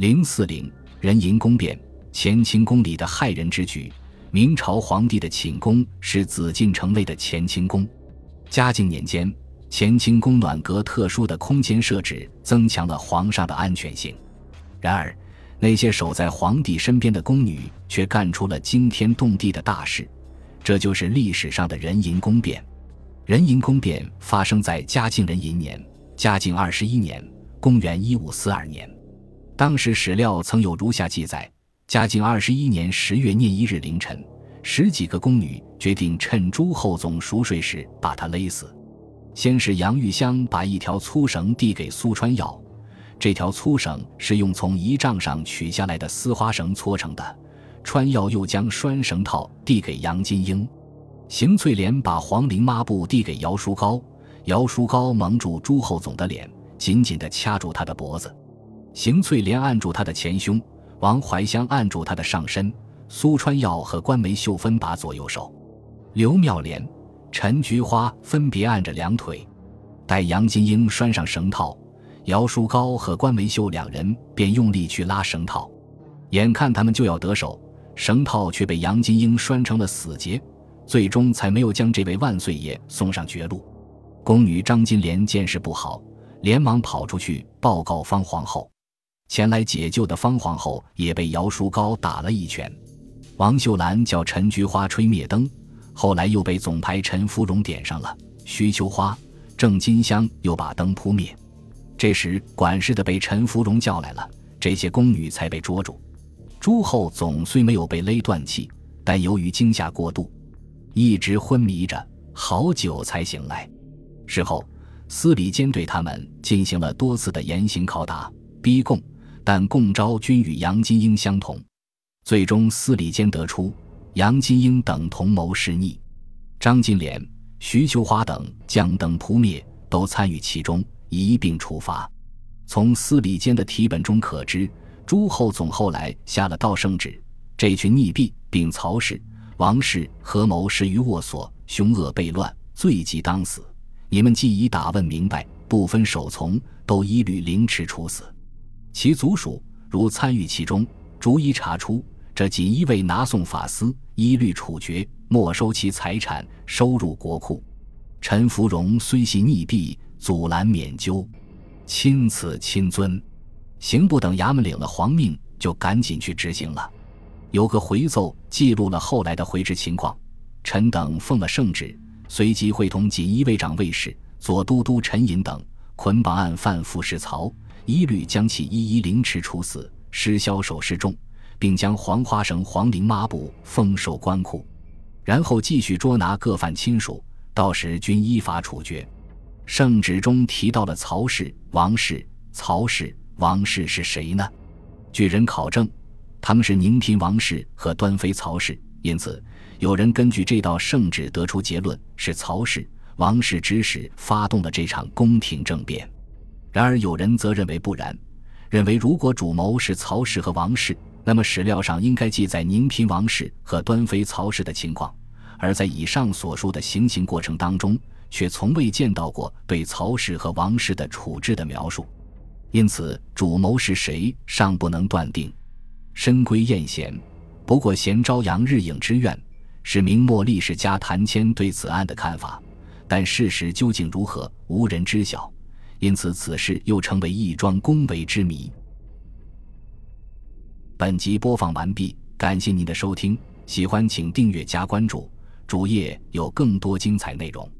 零四零人淫宫变，乾清宫里的害人之举。明朝皇帝的寝宫是紫禁城内的乾清宫。嘉靖年间，乾清宫暖阁特殊的空间设置，增强了皇上的安全性。然而，那些守在皇帝身边的宫女却干出了惊天动地的大事，这就是历史上的人淫宫变。人淫宫变发生在嘉靖壬寅年，嘉靖二十一年，公元一五四二年。当时史料曾有如下记载：嘉靖二十一年十月廿一日凌晨，十几个宫女决定趁朱厚总熟睡时把他勒死。先是杨玉香把一条粗绳递给苏川耀，这条粗绳是用从仪仗上取下来的丝花绳搓成的。川耀又将拴绳套递给杨金英。邢翠莲把黄绫抹布递给姚书高，姚书高蒙住朱厚总的脸，紧紧地掐住他的脖子。邢翠莲按住他的前胸，王怀香按住他的上身，苏川耀和关梅秀分把左右手，刘妙莲、陈菊花分别按着两腿。待杨金英拴上绳套，姚书高和关梅秀两人便用力去拉绳套，眼看他们就要得手，绳套却被杨金英拴成了死结，最终才没有将这位万岁爷送上绝路。宫女张金莲见势不好，连忙跑出去报告方皇后。前来解救的方皇后也被姚书高打了一拳，王秀兰叫陈菊花吹灭灯，后来又被总排陈芙蓉点上了。徐秋花、郑金香又把灯扑灭。这时管事的被陈芙蓉叫来了，这些宫女才被捉住。朱厚总虽没有被勒断气，但由于惊吓过度，一直昏迷着，好久才醒来。事后，司礼监对他们进行了多次的严刑拷打、逼供。但供招均与杨金英相同，最终司礼监得出杨金英等同谋弑逆，张金莲、徐秋花等将灯扑灭，都参与其中，一并处罚。从司礼监的题本中可知，朱厚总后来下了道圣旨：这群逆婢并曹氏、王氏合谋施于卧所，凶恶悖乱，罪及当死。你们既已打问明白，不分首从，都一律凌迟处死。其族属如参与其中，逐一查出，这锦衣卫拿送法司，一律处决，没收其财产，收入国库。陈芙蓉虽系逆婢，阻拦免究，亲赐亲尊。刑部等衙门领了皇命，就赶紧去执行了。有个回奏记录了后来的回执情况：臣等奉了圣旨，随即会同锦衣卫长卫士、左都督陈寅等捆绑案犯傅士曹。一律将其一一凌迟处死，施枭首示众，并将黄花绳、黄绫抹布封守官库，然后继续捉拿各犯亲属，到时均依法处决。圣旨中提到了曹氏、王氏。曹氏、王氏是谁呢？据人考证，他们是宁嫔王氏和端妃曹氏。因此，有人根据这道圣旨得出结论，是曹氏、王氏指使发动了这场宫廷政变。然而，有人则认为不然，认为如果主谋是曹氏和王氏，那么史料上应该记载宁嫔王氏和端妃曹氏的情况，而在以上所述的行刑过程当中，却从未见到过对曹氏和王氏的处置的描述，因此主谋是谁尚不能断定。深闺艳贤，不过嫌朝阳日影之怨，是明末历史家谭谦对此案的看法，但事实究竟如何，无人知晓。因此，此事又成为一桩宫闱之谜。本集播放完毕，感谢您的收听，喜欢请订阅加关注，主页有更多精彩内容。